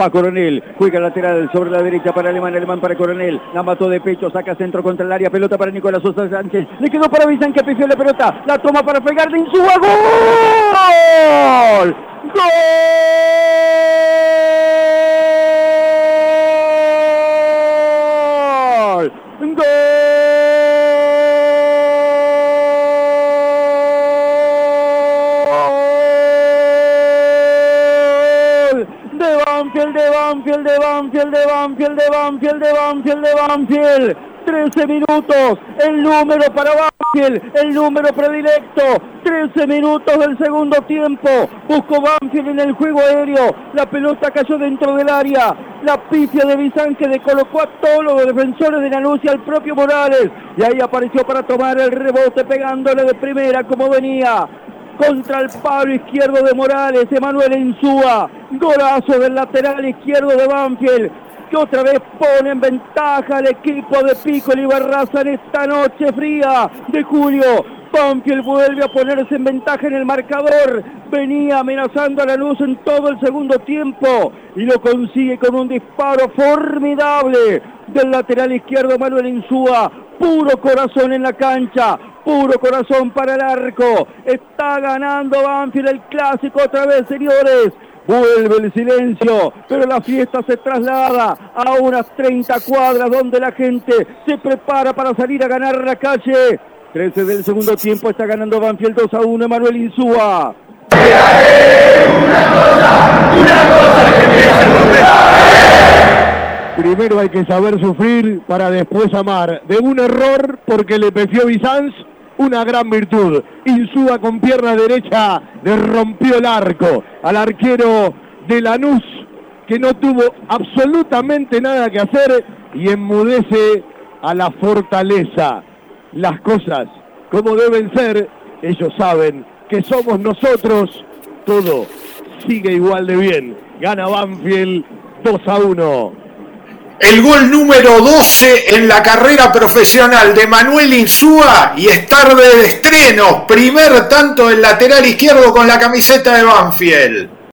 Va Coronel, juega lateral sobre la derecha para Alemán, Alemán para Coronel. La mató de pecho, saca centro contra el área, pelota para Nicolás Sosa Sánchez. Le quedó para Bizán que pifió la pelota. La toma para pegar de Insúa. ¡Gol! ¡Gol! Banfield, de Banfield, de Banfield, de Banfield, de Banfield, de Banfield, de Banfield. 13 minutos, el número para Banfield, el número predilecto. 13 minutos del segundo tiempo. Buscó Banfield en el juego aéreo. La pelota cayó dentro del área. La pifia de Bizán que descolocó a todos los defensores de Lanús y al propio Morales. Y ahí apareció para tomar el rebote pegándole de primera como venía contra el palo izquierdo de Morales, Emanuel Insúa, golazo del lateral izquierdo de Banfield, que otra vez pone en ventaja al equipo de Pico y Barraza en esta noche fría de julio. Banfield vuelve a ponerse en ventaja en el marcador. Venía amenazando a la luz en todo el segundo tiempo y lo consigue con un disparo formidable del lateral izquierdo Manuel Insúa. Puro corazón en la cancha, puro corazón para el arco. Está ganando Banfield el clásico otra vez, señores. Vuelve el silencio, pero la fiesta se traslada a unas 30 cuadras donde la gente se prepara para salir a ganar la calle. 13 del segundo tiempo está ganando Banfield 2 a 1, Manuel Insúa. Primero hay que saber sufrir para después amar. De un error porque le pefió Bizanz, una gran virtud. Insúa con pierna derecha le rompió el arco al arquero de Lanús que no tuvo absolutamente nada que hacer y enmudece a la fortaleza. Las cosas como deben ser, ellos saben que somos nosotros, todo sigue igual de bien. Gana Banfield 2 a 1. El gol número 12 en la carrera profesional de Manuel Insúa y es de estreno. Primer tanto del lateral izquierdo con la camiseta de Banfield.